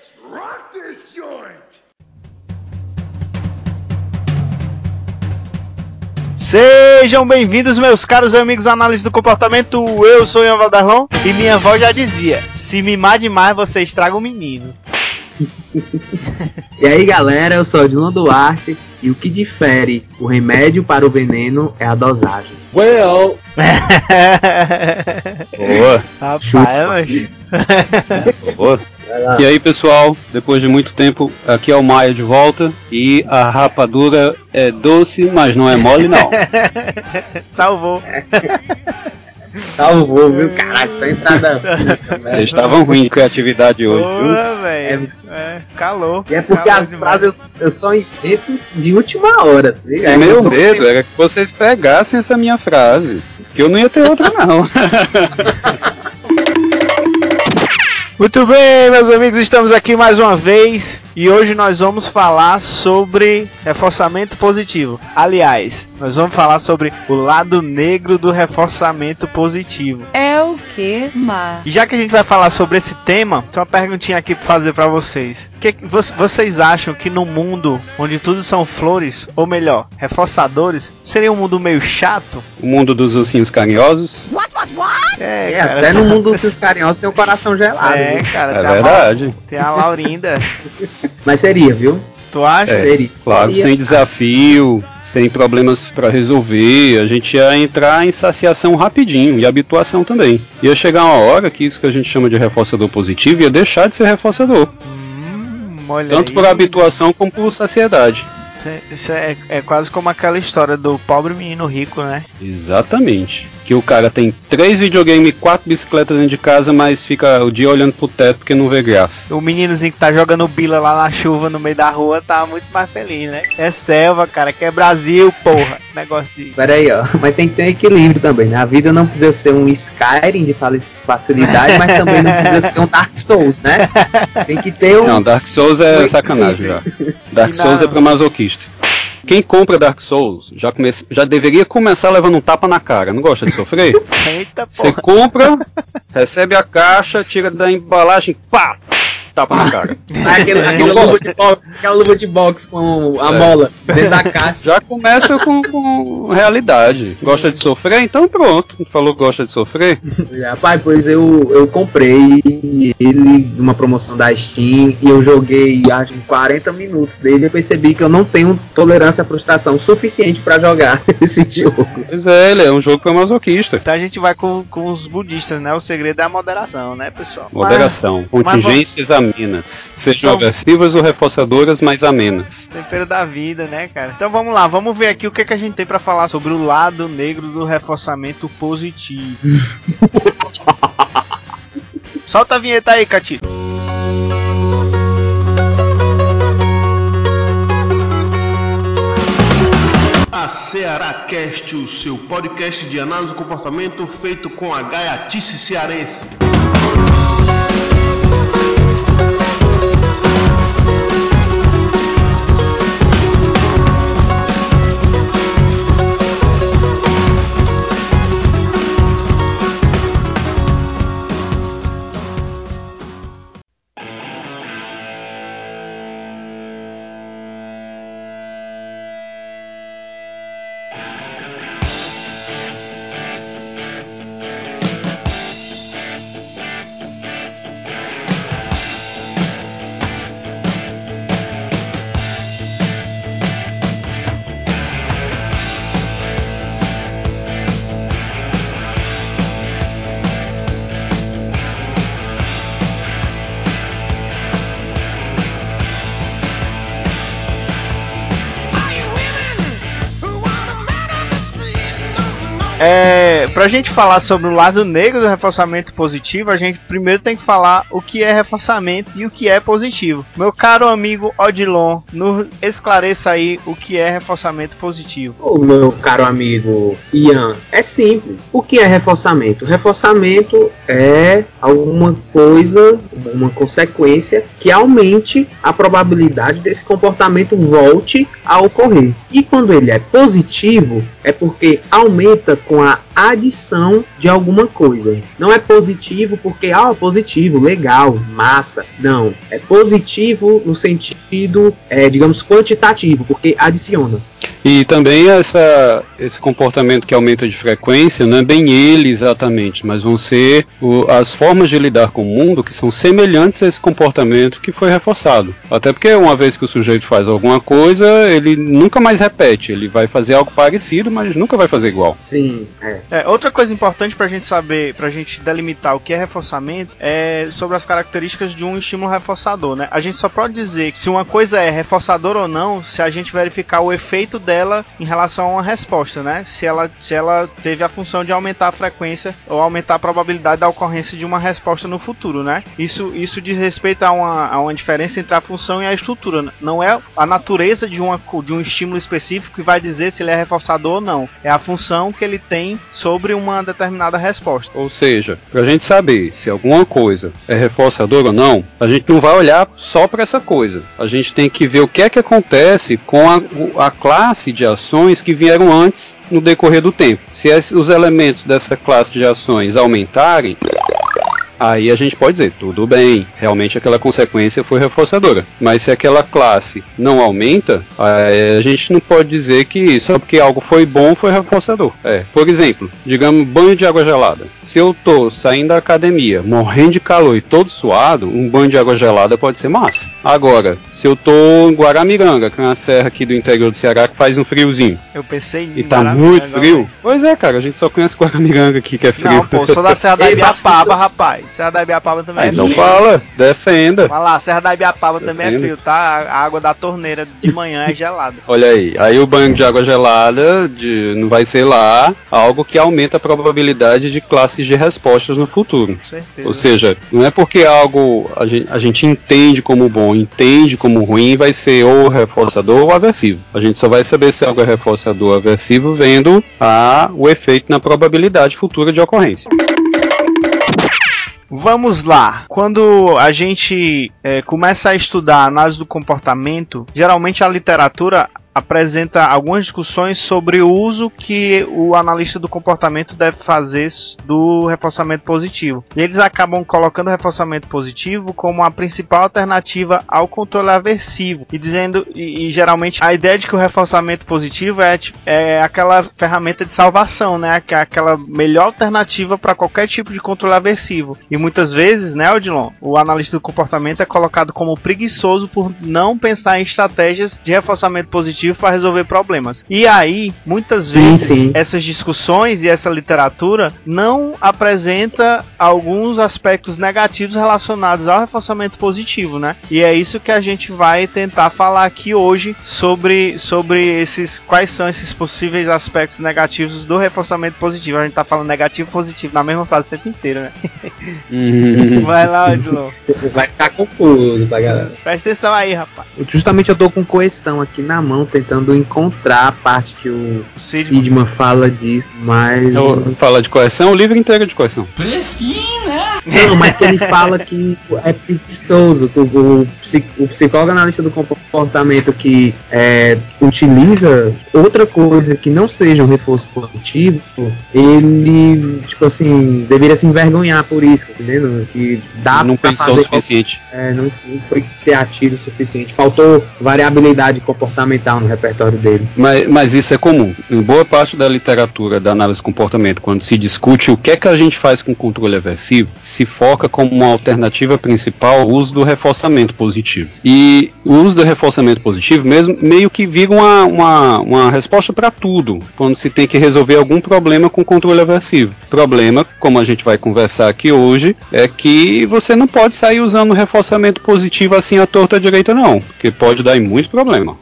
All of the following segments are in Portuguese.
Let's rock this joint! Sejam bem-vindos, meus caros amigos análise do comportamento. Eu sou o Ian Valdarlon e minha avó já dizia: se mimar demais, você estraga o menino. E aí galera, eu sou o Dilma Duarte e o que difere o remédio para o veneno é a dosagem. Well, Boa, Rapaz, mas... boa. E aí pessoal, depois de muito tempo, aqui é o Maia de volta e a rapadura é doce, mas não é mole não. salvou. Salvou, viu? Caralho, só entrada. Vocês estavam ruim de criatividade hoje? Porra, velho. É, calou. E é porque Calou as demais. frases eu, eu só invento de última hora, se liga? Meu Eu tô- medo era que vocês pegassem essa minha frase, que eu não ia ter outra não. Muito bem, meus amigos, estamos aqui mais uma vez e hoje nós vamos falar sobre reforçamento positivo. Aliás, nós vamos falar sobre o lado negro do reforçamento positivo. É que, Mar? E já que a gente vai falar sobre esse tema, tem uma perguntinha aqui pra fazer pra vocês. Que que vo- vocês acham que no mundo onde tudo são flores, ou melhor, reforçadores, seria um mundo meio chato? O mundo dos ursinhos carinhosos, É, É, até no mundo dos carinhosos tem o coração gelado. É, viu? cara, é tem a verdade. Lau- tem a Laurinda. Mas seria, viu? Tu acha? É. Seria. Claro, Seria. sem desafio, sem problemas pra resolver, a gente ia entrar em saciação rapidinho e habituação também. Ia chegar uma hora que isso que a gente chama de reforçador positivo ia deixar de ser reforçador, Hum, olha tanto aí. por habituação como por saciedade. Isso é, é quase como aquela história do pobre menino rico, né? Exatamente. Que o cara tem três videogames e quatro bicicletas dentro de casa, mas fica o dia olhando pro teto porque não vê graça. O meninozinho que tá jogando bila lá na chuva no meio da rua tá muito mais feliz, né? É selva, cara, que é Brasil, porra. Negócio de. Pera aí, ó. Mas tem que ter equilíbrio também, né? A vida não precisa ser um Skyrim de facilidade, mas também não precisa ser um Dark Souls, né? Tem que ter um. Não, Dark Souls é sacanagem já. Dark Souls na- é pra masoquista. Quem compra Dark Souls já, come... já deveria começar levando um tapa na cara. Não gosta de sofrer? Eita, Você porra. compra, recebe a caixa, tira da embalagem, pá! Tapa na cara. Aquele, aquela, Não luva de boxe, aquela luva de boxe com a É. mola dentro da caixa. Já começa com, com realidade. Gosta de sofrer? Então pronto. Falou que gosta de sofrer? Rapaz, pois eu, eu comprei ele numa promoção da Steam e eu joguei acho que 40 minutos dele e eu percebi que eu não tenho tolerância à frustração suficiente pra jogar esse jogo. Pois é, ele é um jogo pra masoquista. Então a gente vai com, com os budistas, né? O segredo é a moderação, né, pessoal? Moderação. Contingências amenas. Sejam Então- agressivas ou reforçadoras, mas amenas. Tempero da vida, né, cara? Então vamos lá, vamos ver aqui o que, que a gente tem pra falar sobre o lado negro do reforçamento positivo. Solta a vinheta aí, Catito. A Ceará Cast, o seu podcast de análise do comportamento feito com a gaiatice cearense. Pra gente falar sobre o lado negro do reforçamento positivo, a gente primeiro tem que falar o que é reforçamento e o que é positivo. Meu caro amigo Odilon, nos esclareça aí o que é reforçamento positivo. Ô meu caro amigo Ian, é simples. O que é reforçamento? Reforçamento é alguma coisa, uma consequência que aumente a probabilidade desse comportamento volte a ocorrer. E quando ele é positivo, é porque aumenta com a adição de alguma coisa. Não é positivo porque, ah, positivo, legal, massa. Não. É positivo no sentido, é, digamos, quantitativo, porque adiciona. E também essa, esse comportamento que aumenta de frequência não é bem ele exatamente, mas vão ser o, as formas de lidar com o mundo que são semelhantes a esse comportamento que foi reforçado. Até porque uma vez que o sujeito faz alguma coisa, ele nunca mais repete, ele vai fazer algo parecido, mas nunca vai fazer igual. Sim, é. É, outra coisa importante pra gente saber, pra gente delimitar o que é reforçamento, é sobre as características de um estímulo reforçador, né? A gente só pode dizer se uma coisa é reforçadora ou não se a gente verificar o efeito dela em relação a uma resposta, né? Se ela, se ela teve a função de aumentar a frequência ou aumentar a probabilidade da ocorrência de uma resposta no futuro, né? Isso, isso diz respeito a uma, a uma diferença entre a função e a estrutura. Não é a natureza de, uma, de um estímulo específico que vai dizer se ele é reforçador ou não. É a função que ele tem sobre uma determinada resposta. Ou seja, para a gente saber se alguma coisa é reforçador ou não, a gente não vai olhar só para essa coisa. A gente tem que ver o que é que acontece com a, a classe de ações que vieram antes no decorrer do tempo. Se os elementos dessa classe de ações aumentarem, aí a gente pode dizer, tudo bem, realmente aquela consequência foi reforçadora. Mas se aquela classe não aumenta, a gente não pode dizer que só porque algo foi bom foi reforçador. É, por exemplo, digamos banho de água gelada. Se eu tô saindo da academia, morrendo de calor e todo suado, um banho de água gelada pode ser massa. Agora, se eu tô em Guaramiranga, que é uma serra aqui do interior do Ceará que faz um friozinho. Eu pensei em E tá muito frio. Pois é, cara, a gente só conhece Guaramiranga aqui que é frio. Não, pô, sou da Serra da Ibiapaba, rapaz. Serra da Ibiapaba também Aí é não frio. fala, defenda. Vai lá, Serra da Ibiapaba também é frio, tá? A água da torneira de manhã é gelada. Olha aí, aí o banho de água gelada de, não vai ser lá algo que aumenta a probabilidade de classes de respostas no futuro. Com certeza. Ou seja, não é porque algo a gente, a gente entende como bom, entende como ruim, vai ser ou reforçador ou aversivo. A gente só vai saber se algo é reforçador ou aversivo vendo a, o efeito na probabilidade futura de ocorrência. Vamos lá. Quando a gente é, começa a estudar a análise do comportamento, geralmente a literatura apresenta algumas discussões sobre o uso que o analista do comportamento deve fazer do reforçamento positivo. E eles acabam colocando o reforçamento positivo como a principal alternativa ao controle aversivo e dizendo e, e geralmente a ideia de que o reforçamento positivo é, tipo, é aquela ferramenta de salvação, né? É aquela melhor alternativa para qualquer tipo de controle aversivo. E muitas vezes, né, Odilon, o analista do comportamento é colocado como preguiçoso por não pensar em estratégias de reforçamento positivo para resolver problemas. E aí, muitas Sim, vezes, sim. essas discussões e essa literatura não apresenta alguns aspectos negativos relacionados ao reforçamento positivo, né? E é isso que a gente vai tentar falar aqui hoje sobre, sobre esses quais são esses possíveis aspectos negativos do reforçamento positivo. A gente tá falando negativo e positivo na mesma frase o tempo inteiro, né? Vai lá, Odilon. Vai ficar confuso pra galera. Presta atenção aí, rapaz. Justamente eu tô com coerção aqui na mão, tentando encontrar a parte que o O Sidman fala mas. Eu- Fala de correção, o livro inteiro é de correção. Não, mas que ele fala que é preguiçoso, que o, o, o psicólogo analista do comportamento que é, utiliza outra coisa que não seja um reforço positivo, ele, tipo assim, deveria se envergonhar por isso, tá entendeu? Que dá não pra pensou o fazer suficiente. é, não, não foi criativo o suficiente. Faltou variabilidade comportamental no repertório dele. Mas, mas isso é comum. Em boa parte da literatura da análise do comportamento, quando se discute o que é que a gente faz com controle aversivo, se foca como uma alternativa principal o uso do reforçamento positivo. E o uso do reforçamento positivo mesmo meio que vira uma, uma, uma resposta para tudo, quando se tem que resolver algum problema com controle aversivo. Problema, como a gente vai conversar aqui hoje, é que você não pode sair usando reforçamento positivo assim à torta direita não, porque pode dar muito problema.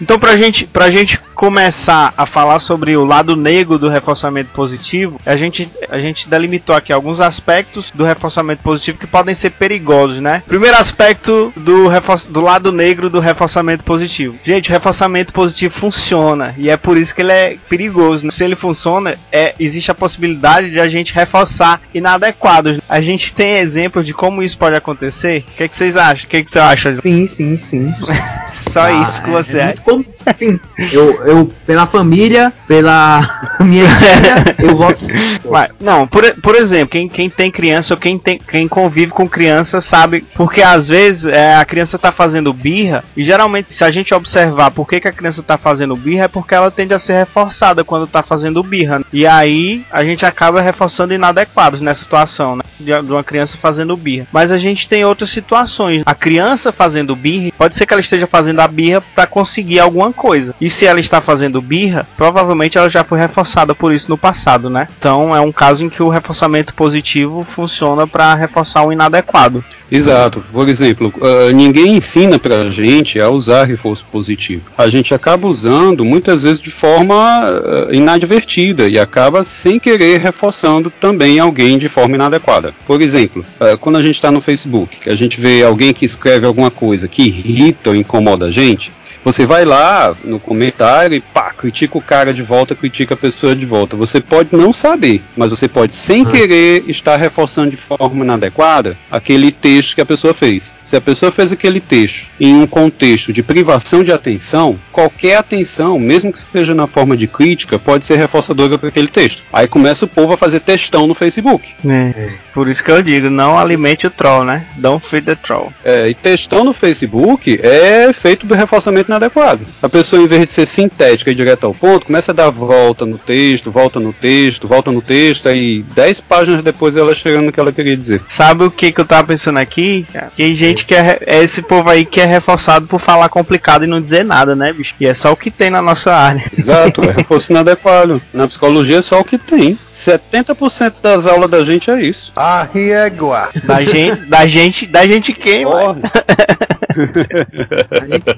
Então, pra gente, pra gente começar a falar sobre o lado negro do reforçamento positivo, a gente, a gente delimitou aqui alguns aspectos do reforçamento positivo que podem ser perigosos, né? Primeiro aspecto do, do lado negro do reforçamento positivo. Gente, o reforçamento positivo funciona e é por isso que ele é perigoso. né? Se ele funciona, é, existe a possibilidade de a gente reforçar inadequados. A gente tem exemplos de como isso pode acontecer. O que, que vocês acham? O que, que tu acha? Sim, sim, sim. Só Ah, isso que é- você é acha? muito Sim, eu, eu, pela família, pela minha eu voto sim. Não, por, por exemplo, quem, quem tem criança ou quem, tem, quem convive com criança sabe, porque às vezes é, a criança tá fazendo birra, e geralmente se a gente observar por que, que a criança tá fazendo birra, é porque ela tende a ser reforçada quando tá fazendo birra. E aí a gente acaba reforçando inadequados nessa situação, né? De, uma criança fazendo birra. Mas a gente tem outras situações. A criança fazendo birra, pode ser que ela esteja fazendo a birra para conseguir alguma coisa. E se ela está fazendo birra, provavelmente ela já foi reforçada por isso no passado, né? Então é um caso em que o reforçamento positivo funciona para reforçar o inadequado. Exato. Por exemplo, uh, ninguém ensina pra gente a usar reforço positivo. A gente acaba usando muitas vezes de forma uh, inadvertida e acaba sem querer reforçando também alguém de forma inadequada. Por exemplo, uh, quando a gente está no Facebook, a gente vê alguém que escreve alguma coisa que irrita ou incomoda a gente, você vai lá no comentário e pá, critica o cara de volta, critica a pessoa de volta. Você pode não saber, mas você pode sem querer estar reforçando de forma inadequada aquele texto que a pessoa fez. Se a pessoa fez aquele texto em um contexto de privação de atenção, qualquer atenção, mesmo que seja na forma de crítica, pode ser reforçadora para aquele texto. Aí começa o povo a fazer textão no Facebook. É. Por isso que eu digo, não alimente o troll, né? Don't feed the troll. É, e textão no Facebook é feito do reforçamento inadequado. A pessoa, em vez de ser sintética e direto ao ponto, começa a dar volta no texto, volta no texto, volta no texto, aí 10 páginas depois ela chegando no que ela queria dizer. Sabe o que, que eu tava pensando aqui? Tem gente que é, é esse povo aí que é reforçado por falar complicado e não dizer nada, né, bicho? E é só o que tem na nossa área. Exato, é reforço inadequado. Na psicologia é só o que tem. 70% das aulas da gente é isso. A riegua. Da gente, da gente, da gente quem? Corre. A gente é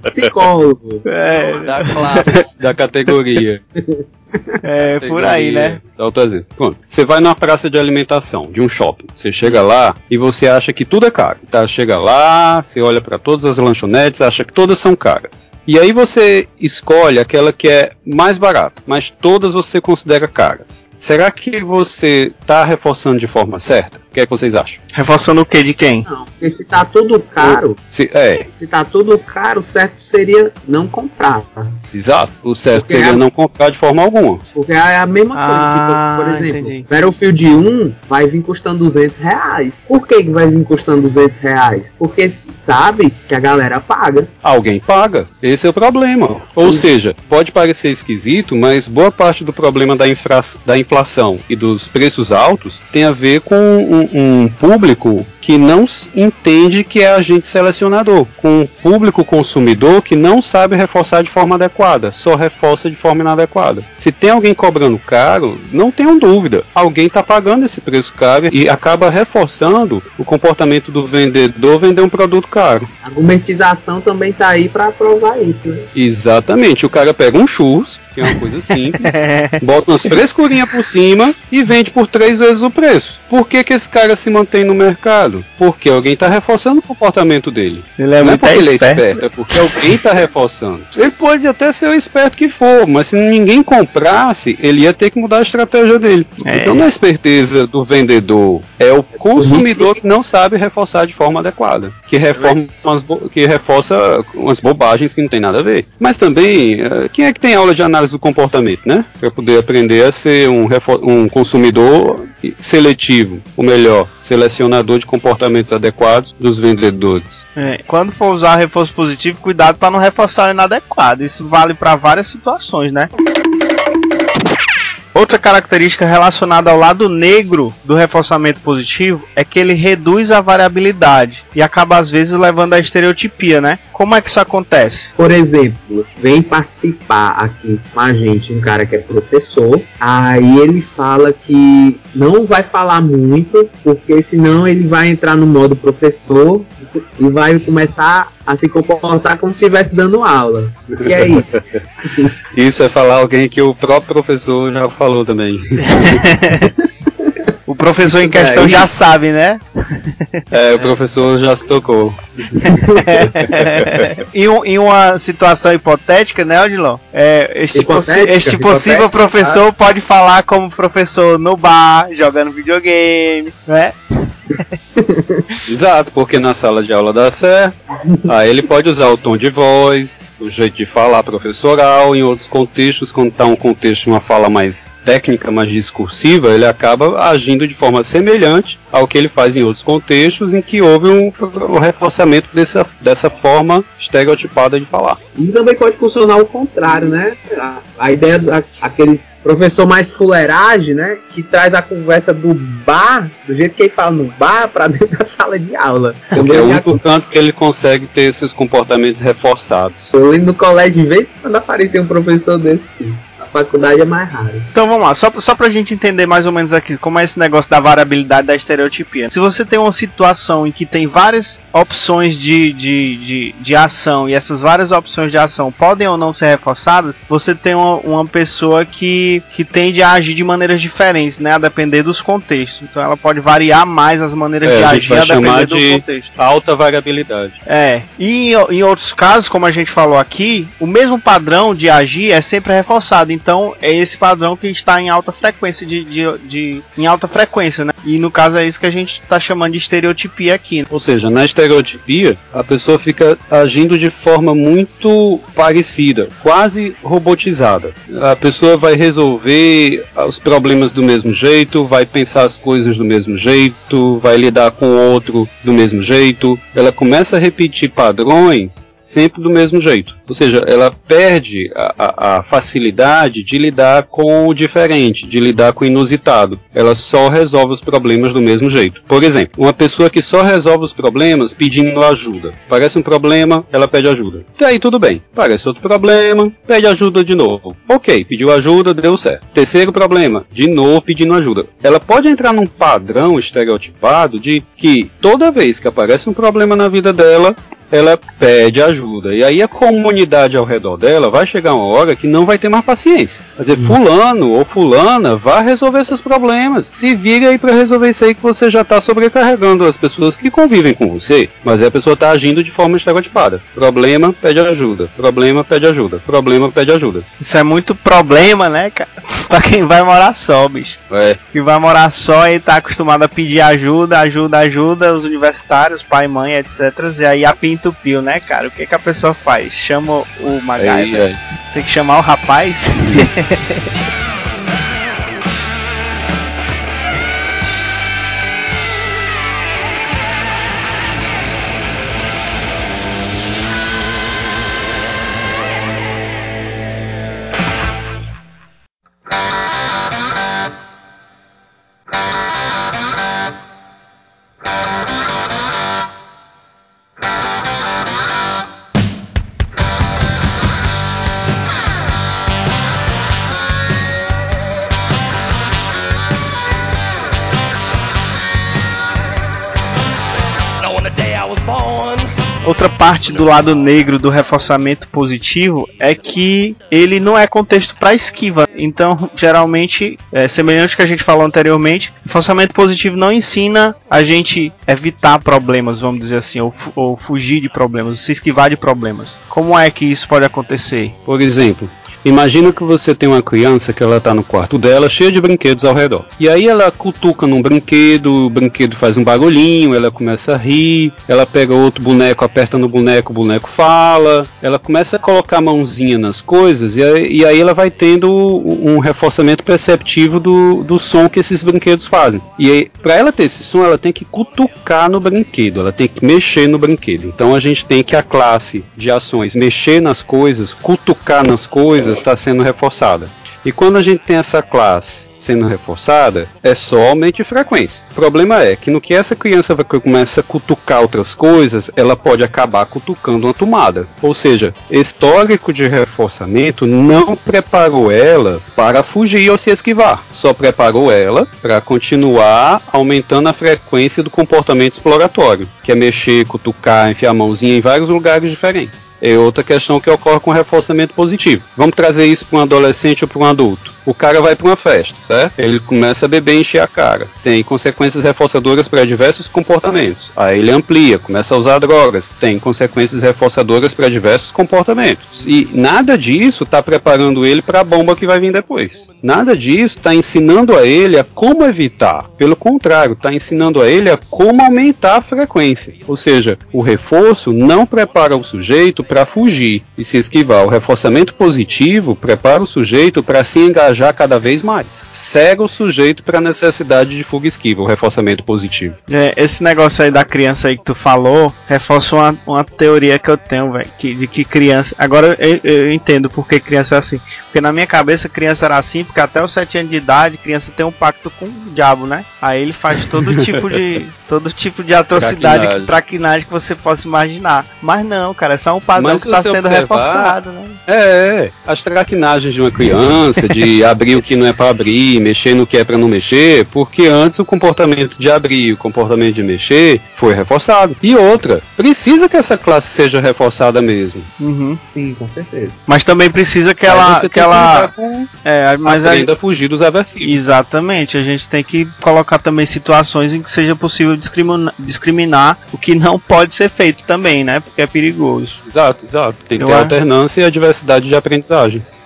psicólogo. É, da classe, da categoria. é por aí, né? Exemplo. Pronto. Você vai numa praça de alimentação, de um shopping. Você chega lá e você acha que tudo é caro. Tá? Chega lá, você olha para todas as lanchonetes, acha que todas são caras. E aí você escolhe aquela que é mais barata, mas todas você considera caras. Será que você tá reforçando de forma certa? O que é que vocês acham? Reforçando o que de quem? Não, porque se tá tudo caro, Se, é, se tá tudo caro, o certo seria não comprar. tá? exato. O certo Porque seria é- não comprar de forma alguma. Porque é a mesma coisa. Ah, tipo, por exemplo, entendi. Battlefield 1 vai vir custando 200 reais. Por que, que vai vir custando 200 reais? Porque se sabe que a galera paga. Alguém paga. Esse é o problema. Ou Sim. seja, pode parecer esquisito, mas boa parte do problema da, infra- da inflação e dos preços altos tem a ver com um, um público que não entende que é agente selecionador, com um público consumidor que não sabe reforçar de forma adequada, só reforça de forma inadequada. Se tem alguém cobrando caro, não tenham dúvida, alguém está pagando esse preço caro e acaba reforçando o comportamento do vendedor vender um produto caro. A gourmetização também tá aí pra provar isso, né? Exatamente, o cara pega um churros, que é uma coisa simples, bota umas frescurinhas por cima e vende por três vezes o preço. Por que, que esse cara se mantém no mercado? Porque alguém está reforçando o comportamento dele. Ele é Não é porque ele é esperto. é porque alguém está reforçando. Ele pode até ser o esperto que for, mas se ninguém comprasse, ele ia ter que mudar a estratégia dele. É. Então não é esperteza do vendedor, é o consumidor que não sabe reforçar de forma adequada, que reforma que reforça umas bobagens que não tem nada a ver. Mas também, eh, quem é que tem aula de análise do comportamento, né? Para poder aprender a ser um, um consumidor seletivo, ou melhor, selecionador de comportamentos adequados dos vendedores. É, quando for usar reforço positivo, cuidado para não reforçar o inadequado. Isso vale para várias situações, né? Outra característica relacionada ao lado negro do reforçamento positivo é que ele reduz a variabilidade e acaba às vezes levando à estereotipia, né? Como é que isso acontece? Por exemplo, vem participar aqui com a gente um cara que é professor, aí ele fala que não vai falar muito, porque senão ele vai entrar no modo professor e vai começar a se comportar como se estivesse dando aula. E é isso. Isso é falar alguém que o próprio professor já falou também. O professor em Isso questão daí. já sabe, né? É, o professor já se tocou. em, um- em uma situação hipotética, né, Odilon? É, este, possi- este possível professor pode falar como professor no bar, jogando videogame, né? Exato, porque na sala de aula dá certo. Aí ele pode usar o tom de voz, o jeito de falar professoral, em outros contextos, quando está um contexto de uma fala mais técnica, mais discursiva, ele acaba agindo de forma semelhante ao que ele faz em outros contextos, em que houve um, um reforçamento dessa, dessa forma estereotipada de falar. E também pode funcionar o contrário, né? A, a ideia daqueles professor mais fuleiragem, né? Que traz a conversa do bar, do jeito que ele fala no bar, para dentro da sala de aula. Porque é o único canto que ele consegue ter esses comportamentos reforçados. Eu lembro no colégio, em vez quando aparecer um professor desse faculdade é mais raro. Então vamos lá, só, só pra gente entender mais ou menos aqui como é esse negócio da variabilidade da estereotipia. Se você tem uma situação em que tem várias opções de, de, de, de ação e essas várias opções de ação podem ou não ser reforçadas, você tem uma, uma pessoa que, que tende a agir de maneiras diferentes, né? A depender dos contextos. Então ela pode variar mais as maneiras é, de a agir a depender do de contexto. Alta variabilidade. É. E em, em outros casos, como a gente falou aqui, o mesmo padrão de agir é sempre reforçado. Então é esse padrão que está em alta frequência de, de, de em alta frequência, né? E no caso é isso que a gente está chamando de estereotipia aqui. Né? Ou seja, na estereotipia a pessoa fica agindo de forma muito parecida, quase robotizada. A pessoa vai resolver os problemas do mesmo jeito, vai pensar as coisas do mesmo jeito, vai lidar com o outro do mesmo jeito. Ela começa a repetir padrões sempre do mesmo jeito. Ou seja, ela perde a, a, a, facilidade de lidar com o diferente, de lidar com o inusitado. Ela só resolve os problemas do mesmo jeito. Por exemplo, uma pessoa que só resolve os problemas pedindo ajuda. Parece um problema, ela pede ajuda. E aí tudo bem. Parece outro problema, pede ajuda de novo. Ok, pediu ajuda, deu certo. Terceiro problema, de novo pedindo ajuda. Ela pode entrar num padrão estereotipado de que toda vez que aparece um problema na vida dela, ela pede ajuda. E aí a comunidade ao redor dela vai chegar uma hora que não vai ter mais paciência. Quer dizer, fulano ou fulana vai resolver esses problemas. Se vira aí para resolver isso aí que você já está sobrecarregando as pessoas que convivem com você. Mas aí a pessoa está agindo de forma estereotipada. Problema, pede ajuda. Problema, pede ajuda. Problema, pede ajuda. Isso é muito problema, né, cara? pra quem vai morar só, bicho. É. Que vai morar só e tá acostumado a pedir ajuda, ajuda, ajuda, os universitários, pai, mãe, etc. E aí a pinta entupiu, né, cara? O que, que a pessoa faz? Chama o MacGyver. Tem que chamar o rapaz. Outra parte do lado negro do reforçamento positivo é que ele não é contexto para esquiva. Então, geralmente, é semelhante ao que a gente falou anteriormente, reforçamento positivo não ensina a gente evitar problemas, vamos dizer assim, ou, ou fugir de problemas, se esquivar de problemas. Como é que isso pode acontecer? Por exemplo, Imagina que você tem uma criança que ela está no quarto dela, cheia de brinquedos ao redor. E aí ela cutuca num brinquedo, o brinquedo faz um barulhinho, ela começa a rir, ela pega outro boneco, aperta no boneco, o boneco fala, ela começa a colocar a mãozinha nas coisas e aí, e aí ela vai tendo um reforçamento perceptivo do, do som que esses brinquedos fazem. E aí, para ela ter esse som, ela tem que cutucar no brinquedo, ela tem que mexer no brinquedo. Então a gente tem que a classe de ações mexer nas coisas, cutucar nas coisas, está sendo reforçada. E quando a gente tem essa classe sendo reforçada, é só aumento de frequência. O problema é que no que essa criança vai começa a cutucar outras coisas, ela pode acabar cutucando uma tomada. Ou seja, histórico de reforçamento não preparou ela para fugir ou se esquivar, só preparou ela para continuar aumentando a frequência do comportamento exploratório, que é mexer, cutucar, enfiar a mãozinha em vários lugares diferentes. É outra questão que ocorre com reforçamento positivo. Vamos trazer isso para um adolescente ou para um adulto. O cara vai para uma festa, certo? Ele começa a beber e encher a cara. Tem consequências reforçadoras para diversos comportamentos. Aí ele amplia, começa a usar drogas. Tem consequências reforçadoras para diversos comportamentos. E nada disso está preparando ele para a bomba que vai vir depois. Nada disso está ensinando a ele a como evitar. Pelo contrário, está ensinando a ele a como aumentar a frequência. Ou seja, o reforço não prepara o sujeito para fugir e se esquivar. O reforçamento positivo prepara o sujeito para se engajar cada vez mais. Cega o sujeito para a necessidade de fuga esquiva, o reforçamento positivo. É, esse negócio aí da criança aí que tu falou reforça uma, uma teoria que eu tenho, velho, que, de que criança. Agora eu, eu entendo por que criança é assim. Porque na minha cabeça criança era assim, porque até os 7 anos de idade criança tem um pacto com o diabo, né? Aí ele faz todo tipo de todo tipo de atrocidade, Traquinagem. traquinagem que você possa imaginar. Mas não, cara, é só um padrão Mas que está sendo observar- reforçado, né? É, é, as traquinagens de uma criança, de abrir o que não é para abrir, mexer no que é para não mexer, porque antes o comportamento de abrir e o comportamento de mexer foi reforçado. E outra, precisa que essa classe seja reforçada mesmo. Uhum. Sim, com certeza. Mas também precisa que ela. você Que ela com, é, mas aí, aprenda a fugir dos aversivos. Exatamente, a gente tem que colocar também situações em que seja possível discrimina- discriminar o que não pode ser feito também, né? Porque é perigoso. Exato, exato. Tem que Eu ter acho- alternância e a diversidade de aprendizagens.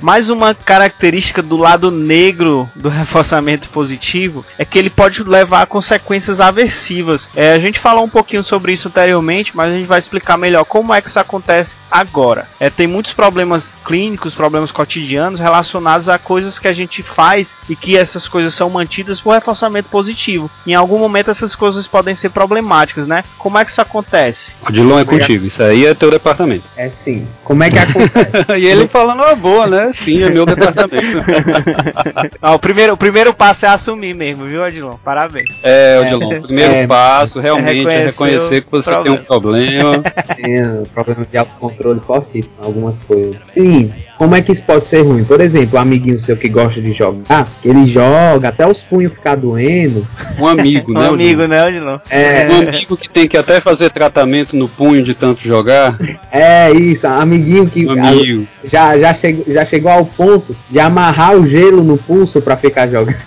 Mais uma característica do lado negro do reforçamento positivo é que ele pode levar a consequências aversivas. É, a gente falou um pouquinho sobre isso anteriormente, mas a gente vai explicar melhor como é que isso acontece agora. É, tem muitos problemas clínicos, problemas cotidianos relacionados a coisas que a gente faz e que essas coisas são mantidas por reforçamento positivo. Em algum momento essas coisas podem ser problemáticas, né? Como é que isso acontece? Odilon é contigo, isso aí é teu departamento. É sim. Como é que acontece? e ele falando uma boa, né? Sim, é meu departamento. Ah, o, primeiro, o primeiro passo é assumir mesmo, viu, Odilon? Parabéns. É, Odilon, o primeiro É, passo realmente é reconhecer que você o tem um problema. Tem uh, problema de autocontrole fortíssimo, algumas coisas. Sim, como é que isso pode ser ruim? Por exemplo, o amiguinho seu que gosta de jogar, que ele joga até os punhos ficar doendo. Um amigo, Um né? amigo, né, Odilon? É, Um amigo que tem que até fazer tratamento no punho de tanto jogar. é isso, amiguinho que Um amigo. já, já, chegou, já chegou ao ponto de amarrar o gelo no pulso pra ficar jogando.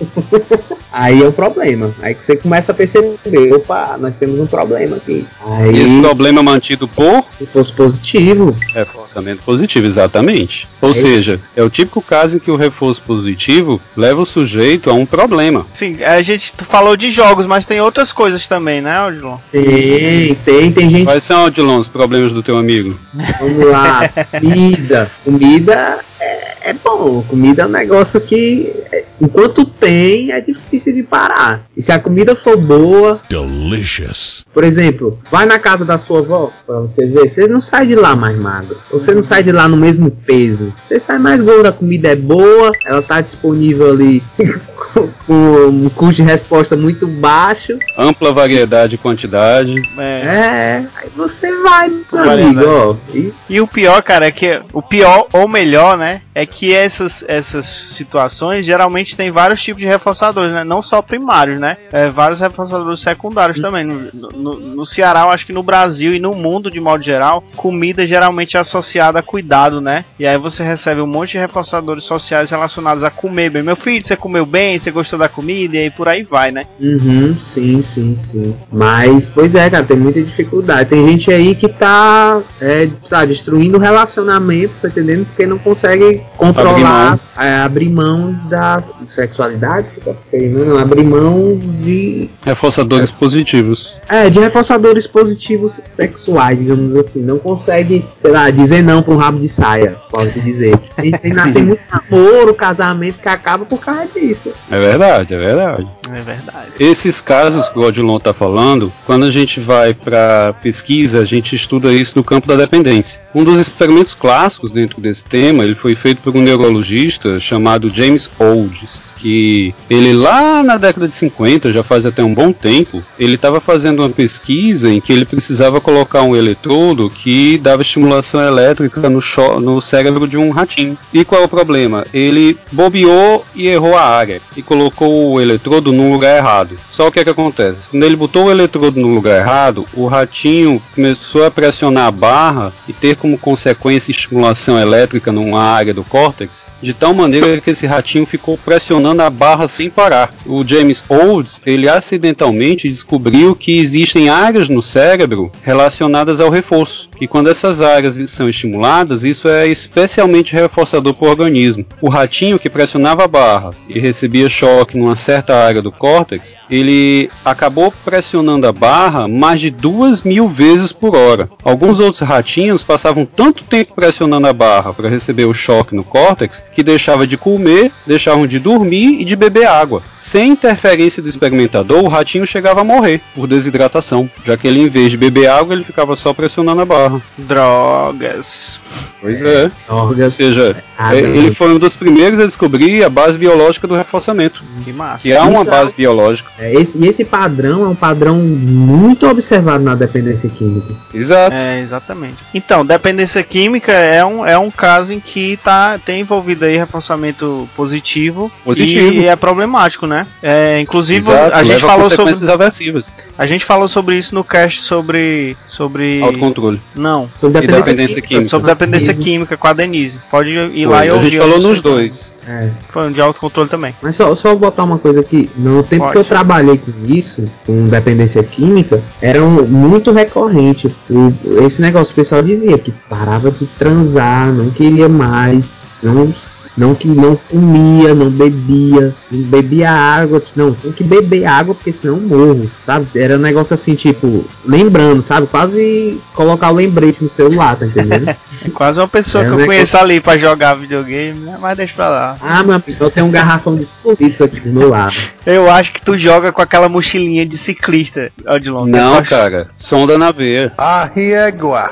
Aí é o problema. Aí que você começa a perceber, opa, nós temos um problema aqui. Aí, Esse problema mantido por se fosse positivo, reforçamento positivo, exatamente. Ou É isso. seja, é o típico caso em que o reforço positivo leva o sujeito a um problema. Sim, a gente falou de jogos, mas tem outras coisas também, né, Odilon? tem, tem, tem gente Quais são, Odilon, os problemas do teu amigo? Vamos lá, comida. Comida é, é bom. Comida é um negócio que, é, enquanto tem, é difícil de parar. E se a comida for boa, Delicious. por exemplo, vai na casa da sua avó pra você ver, você não sai de lá mais magro. Você não sai de lá no mesmo peso. Você sai mais gordo, a comida é boa, ela tá disponível ali um custo de resposta muito baixo. Ampla variedade e quantidade. É. É, aí você vai, meu amigo, ó. E E o pior, cara, é que o pior ou melhor, né, é que essas, essas situações geralmente tem vários tipos de reforçadores, né? Não só primários, né? É, vários reforçadores secundários também. No, no, no Ceará, eu acho que no Brasil e no mundo de modo geral, comida geralmente é associada a cuidado, né? E aí você recebe um monte de reforçadores sociais relacionados a comer bem. Meu filho, você comeu bem, você gostou da comida, e por aí vai, né? Uhum, sim, sim, sim. Mas, pois é, cara, tem muita dificuldade. Tem gente aí que tá, é, sabe, destruindo relacionamentos, tá entendendo? Porque não consegue controlar, é, abrir mão da sexualidade, né? Não, abrir mão de, Reforçadores positivos. é, de reforçadores positivos sexuais, digamos assim. Não consegue, sei lá, dizer não pra um rabo de saia, pode-se dizer. Tem, tem, tem muito namoro, casamento que acaba por causa disso. É verdade, é verdade. É verdade. Esses casos que o Odilon está falando, quando a gente vai para pesquisa, a gente estuda isso no campo da dependência. Um dos experimentos clássicos dentro desse tema, ele foi feito por um neurologista chamado James Olds, que ele lá na década de 50, já faz até um bom tempo, ele estava fazendo uma pesquisa em que ele precisava colocar um eletrodo que dava estimulação elétrica no, no cérebro de um ratinho. E qual é o problema? Ele bobeou e errou a área e colocou colocou o eletrodo no lugar errado. Só o que é que acontece? Quando ele botou o eletrodo no lugar errado, o ratinho começou a pressionar a barra e ter como consequência estimulação elétrica numa área do córtex, de tal maneira que esse ratinho ficou pressionando a barra sem parar. O James Olds, ele acidentalmente descobriu que existem áreas no cérebro relacionadas ao reforço, e quando essas áreas são estimuladas, isso é especialmente reforçador para o organismo. O ratinho que pressionava a barra e recebia choque numa certa área do córtex, ele acabou pressionando a barra mais de duas mil vezes por hora. Alguns outros ratinhos passavam tanto tempo pressionando a barra para receber o choque no córtex que deixava de comer, deixavam de dormir e de beber água. Sem interferência do experimentador, o ratinho chegava a morrer por desidratação, já que ele em vez de beber água, ele ficava só pressionando a barra. Drogas. Pois é. Ou Órgãos. seja, Ah, é, ele foi um dos primeiros a descobrir a base biológica do reforçamento. Que massa. Há uma Isso é- base biológica. É, esse, e esse padrão é um padrão muito observado na dependência química. Exato. É, exatamente. Então, dependência química é um, é um caso em que tá, tem envolvido aí reforçamento positivo, Positivo. e é problemático, né? É, inclusive, Exato, a gente leva falou sobre consequências aversivas. a gente falou sobre isso no cast sobre sobre Autocontrole. não, Sobre E dependência química. sobre dependência Isso. química com a Denise. Pode ir lá Foi, e a ouvir. gente falou nos dois. É. Foi um de autocontrole também. Mas só, só botar uma coisa aqui, no tempo Pode. que eu trabalhei com isso, com dependência química, era um- muito recorrente. O- esse negócio o pessoal dizia que parava de transar, não queria mais, não, não, que não comia, não bebia, não bebia água, não, tem que beber água porque senão eu morro, sabe? Era um negócio assim, tipo, lembrando, sabe? Quase colocar o lembrete no celular, tá entendendo? É quase uma pessoa É que eu conheço ali pra jogar videogame, né? mas deixa pra lá. ah, meu amigo, eu tenho um garrafão de 5 litros aqui do meu lado. Eu acho que tu joga com aquela mochilinha de ciclista, Odilon. que é Não, só- cara. Sonda na veia. Arriégua.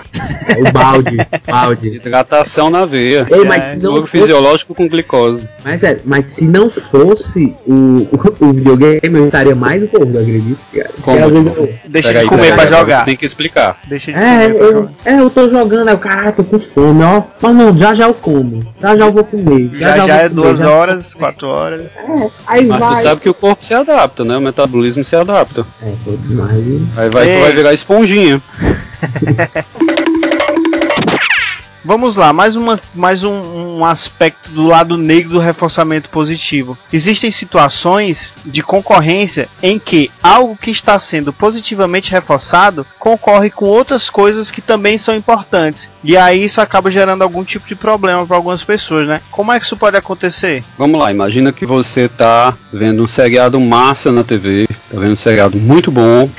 É o balde, balde. Hidratação na veia. Ei, mas se não Jogo fosse, fisiológico com glicose. mas, é, mas se não fosse o, o, o videogame, eu estaria mais gordo, acredito. Porque Como? eu- Deixa Peraí, de comer peraí, pra jogar. Tem que explicar. Deixa de É, comer pra eu, jogar. é, eu tô jogando, aí o cara, tô com fome, ó. Mas não, já já eu como. Já já eu vou comer. Já já, vou é comer, duas já- horas, quatro horas. É, aí Mas vai. tu sabe que o corpo se adapta, né? O metabolismo se adapta. É, mas... Aí vai, Ei. tu vai virar esponjinha. Vamos lá, mais, uma, mais um, um aspecto do lado negro do reforçamento positivo. Existem situações de concorrência em que algo que está sendo positivamente reforçado concorre com outras coisas que também são importantes. E aí isso acaba gerando algum tipo de problema para algumas pessoas, né? Como é que isso pode acontecer? Vamos lá, imagina que você tá vendo um seriado massa na TV, tá vendo um seriado muito bom.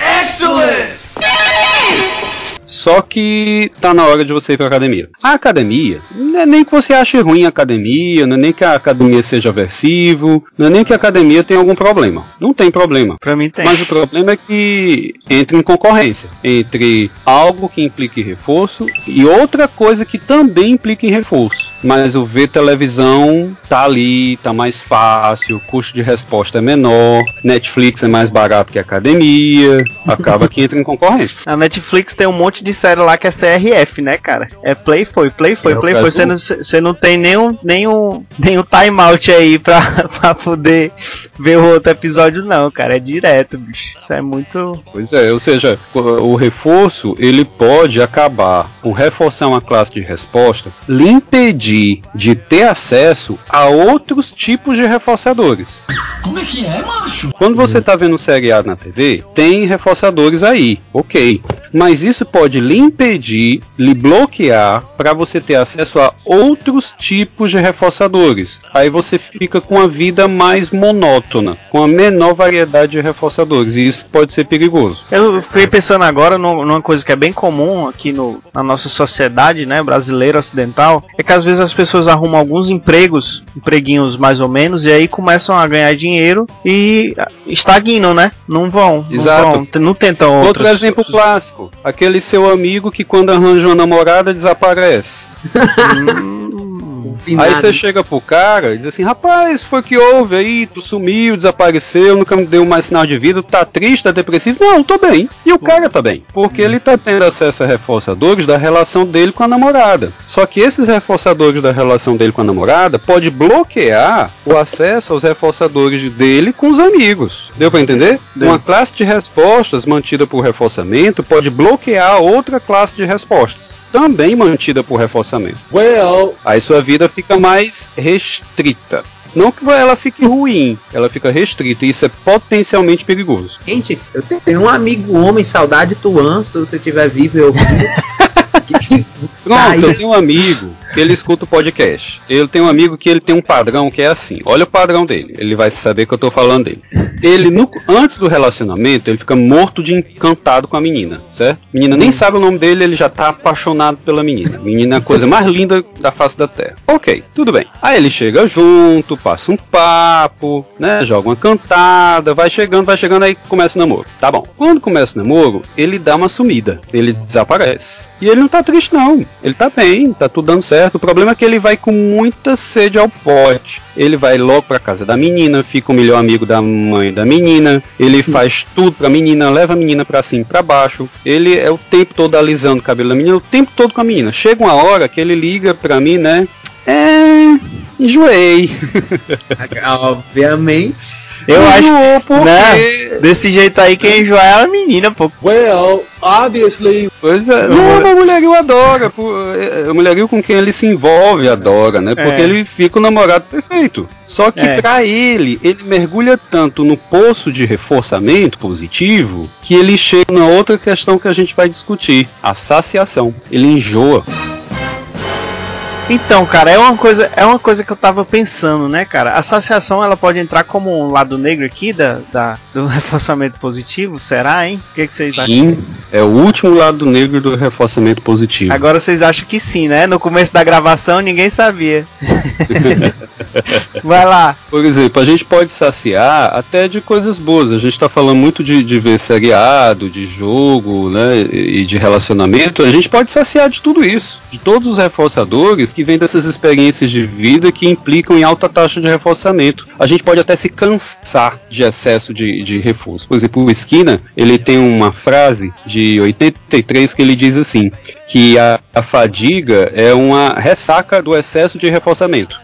Só que tá na hora de você ir pra academia. A academia, não é nem que você ache ruim a academia, não é nem que a academia seja aversivo, não é nem que a academia tenha algum problema. Não tem problema. Pra mim tem. Mas o problema é que entra em concorrência entre algo que implique reforço e outra coisa que também implica em reforço. Mas o ver televisão tá ali, tá mais fácil, o custo de resposta é menor, Netflix é mais barato que a academia, acaba que entra em concorrência. A Netflix tem um monte série lá que é CRF, né, cara? É play foi, play foi, É play foi. Você não, você não tem nenhum, nenhum, nenhum timeout aí pra, pra poder ver o outro episódio, não, cara. É direto, bicho. Isso é muito. Pois é, ou seja, o o reforço ele pode acabar por reforçar uma classe de resposta, lhe impedir de ter acesso a outros tipos de reforçadores. Como é que é, macho? Quando você está vendo um seriado na TV, tem reforçadores aí, ok. Mas isso pode lhe impedir, lhe bloquear para você ter acesso a outros tipos de reforçadores. Aí você fica com a vida mais monótona, com a menor variedade de reforçadores, e isso pode ser perigoso. Eu fiquei pensando agora num- numa coisa que é bem comum aqui no, na nossa sociedade, né, brasileira ocidental, é que às vezes as pessoas arrumam alguns empregos, empreguinhos mais ou menos, e aí começam a ganhar dinheiro e ah, estagnam, né? Não vão, não Exato. vão, t- não tentam outros. Outro exemplo clássico, aquele seu amigo que quando arranja uma namorada desaparece. Hum, Hum. Aí você chega pro cara e diz assim, rapaz, foi que houve aí, tu sumiu, desapareceu, nunca me deu mais sinal de vida, tu tá triste, tá depressivo? Não, tô bem. E o cara tá bem. Porque ele tá tendo acesso a reforçadores da relação dele com a namorada. Só que esses reforçadores da relação dele com a namorada pode bloquear o acesso aos reforçadores dele com os amigos. Deu pra entender? Deu. Uma classe de respostas mantida por reforçamento pode bloquear outra classe de respostas, também mantida por reforçamento. Well, Aí sua vida fica mais restrita. Não que ela fique ruim, ela fica restrita e isso é potencialmente perigoso. Gente, eu te- tenho um amigo homem, saudade Tuan, se você estiver vivo eu Pronto, eu tenho um amigo ele escuta o podcast. Eu tenho um amigo que ele tem um padrão que é assim. Olha o padrão dele. Ele vai saber que eu tô falando dele. Ele, no- antes do relacionamento, ele fica morto de encantado com a menina, certo? Menina nem sabe o nome dele, ele já tá apaixonado pela menina. Menina é a coisa mais linda da face da terra. Ok, tudo bem. Aí ele chega junto, passa um papo, né? Joga uma cantada, vai chegando, vai chegando, aí começa o namoro. Tá bom. Quando começa o namoro, ele dá uma sumida. Ele desaparece. E ele não tá triste, não. Ele tá bem, tá tudo dando certo. O problema é que ele vai com muita sede ao pote. Ele vai logo pra casa da menina, fica o melhor amigo da mãe da menina. Ele faz tudo pra menina, leva a menina pra cima e pra baixo. Ele é o tempo todo alisando o cabelo da menina, o tempo todo com a menina. Chega uma hora que ele liga pra mim, né? É. Enjoei. Obviamente. Eu acho. Enjoou porque. Né? Desse jeito aí, quem enjoar é a menina, pô. well, obviously, Pois é. Eu Não, vou- mas o mulherio adora. é- O mulherio com quem ele se envolve adora, né? Porque É. ele fica o namorado perfeito. Só que É. pra ele, ele mergulha tanto no poço de reforçamento positivo que ele chega na outra questão que a gente vai discutir: a saciação. Ele enjoa. Então, cara, é uma coisa, é uma coisa que eu tava pensando, né, cara? A associação ela pode entrar como um lado negro aqui da, da- do reforçamento positivo, será, hein? O que, que vocês acham? Sim, é o último lado negro do reforçamento positivo. Agora vocês acham que sim, né? No começo da gravação ninguém sabia. Vai lá. Por exemplo, a gente pode saciar até de coisas boas. A gente está falando muito de, de ver seriado, de jogo, né, e de relacionamento. A gente pode saciar de tudo isso, de todos os reforçadores que vêm dessas experiências de vida que implicam em alta taxa de reforçamento. A gente pode até se cansar de excesso de, de reforço. Por exemplo, o Esquina, ele tem uma frase de 83 que ele diz assim, que a, a fadiga é uma ressaca do excesso de reforçamento.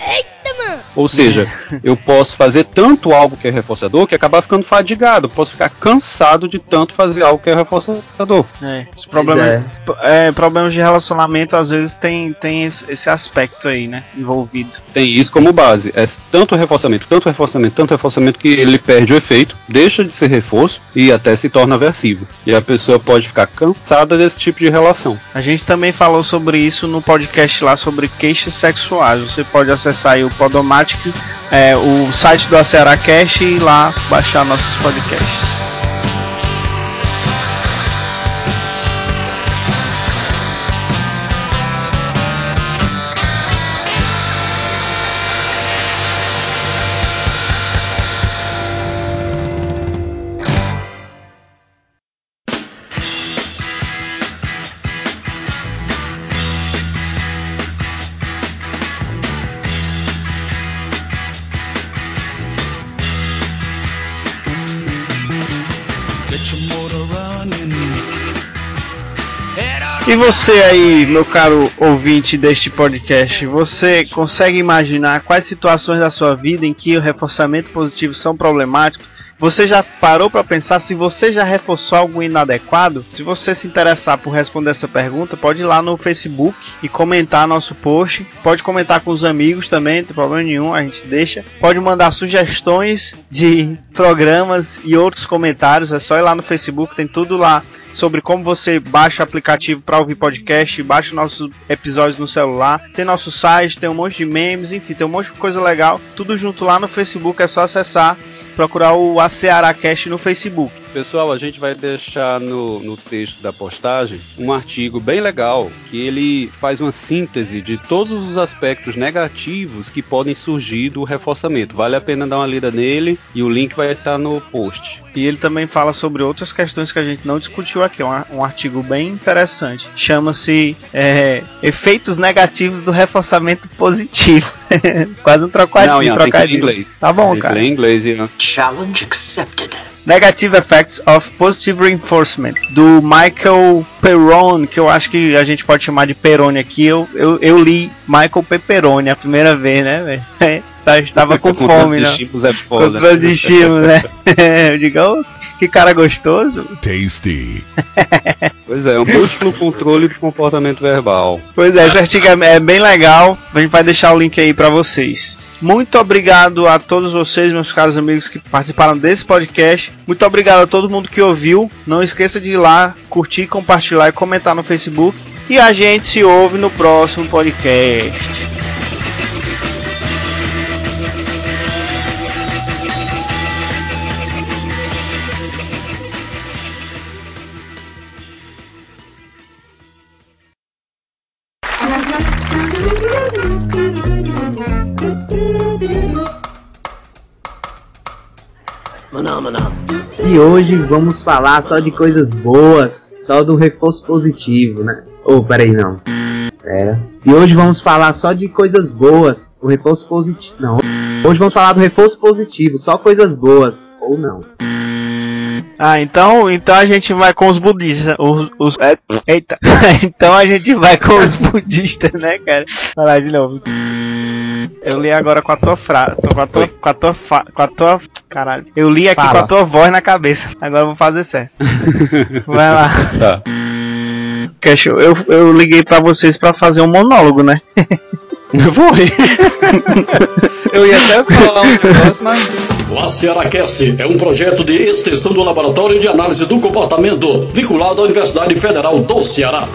Ou seja, eu posso fazer tanto algo que é reforçador que acabar ficando fadigado. Posso ficar cansado de tanto fazer algo que é reforçador. É, os problemas, é, problemas de relacionamento às vezes tem, tem esse, aspecto aí, né? Envolvido. Tem isso como base. É tanto reforçamento, tanto reforçamento, tanto reforçamento que ele perde o efeito, deixa de ser reforço e até se torna aversivo. E a pessoa pode ficar cansada desse tipo de relação. A gente também falou sobre isso no podcast lá sobre queixas sexuais. Você pode acessar aí o É, o site do Aceracast e ir lá baixar nossos podcasts. E você aí, meu caro ouvinte deste podcast, você consegue imaginar quais situações da sua vida em que o reforçamento positivo são problemáticos? Você já parou para pensar se você já reforçou algum inadequado? Se você se interessar por responder essa pergunta, pode ir lá no Facebook e comentar nosso post. Pode comentar com os amigos também, não tem problema nenhum, a gente deixa. Pode mandar sugestões de programas e outros comentários, é só ir lá no Facebook, tem tudo lá sobre como você baixa aplicativo para ouvir podcast, baixa nossos episódios no celular, tem nosso site, tem um monte de memes, enfim, tem um monte de coisa legal, tudo junto lá no Facebook, é só acessar, procurar o ACEaracast no Facebook. Pessoal, a gente vai deixar no, no texto da postagem um artigo bem legal que ele faz uma síntese de todos os aspectos negativos que podem surgir do reforçamento. Vale a pena dar uma lida nele e o link vai estar no post. E ele também fala sobre outras questões que a gente não discutiu aqui. É um, um artigo bem interessante. Chama-se é, Efeitos Negativos do Reforçamento Positivo. Quase um trocadilho. Não, Ian, tem que ler em trocadilho. inglês. Tá bom, Tem que cara. ler em inglês, Ian. Challenge accepted. Negative Effects of Positive Reinforcement, do Michael Perrone, que eu acho que a gente pode chamar de Perone aqui. Eu, eu, eu li Michael Pepperoni a primeira vez, né, velho? É, Estava com Controle fome, de né? estímulos é foda. Controle de estímulo, né? eu digo, "Oh, que cara gostoso. Tasty. Pois é, um múltiplo controle do comportamento verbal. Pois é, esse artigo é, é bem legal. A gente vai deixar o link aí pra vocês. Muito obrigado a todos vocês, meus caros amigos que participaram desse podcast. Muito obrigado a todo mundo que ouviu. Não esqueça de ir lá, curtir, compartilhar e comentar no Facebook. E a gente se ouve no próximo podcast. E hoje vamos falar só de coisas boas, só do reforço positivo, né? Oh, peraí, não. Pera. E hoje vamos falar só de coisas boas, o reforço positivo. Não. Hoje vamos falar do reforço positivo, só coisas boas. Ou não. Ah, então, então a gente vai com os budistas. Os, os- é, eita. então a gente vai com os budistas, né, cara? Falar de novo. Eu li agora com a tua frase. Com a tua. Com a tua. Com a tua caralho. Eu li aqui Fala. com a tua voz na cabeça. Agora eu vou fazer certo. Vai lá. Tá. Cash, eu, eu liguei pra vocês pra fazer um monólogo, né? Foi. Eu ia até falar um negócio, mas. O ACERACast é um projeto de extensão do Laboratório de Análise do Comportamento, vinculado à Universidade Federal do Ceará.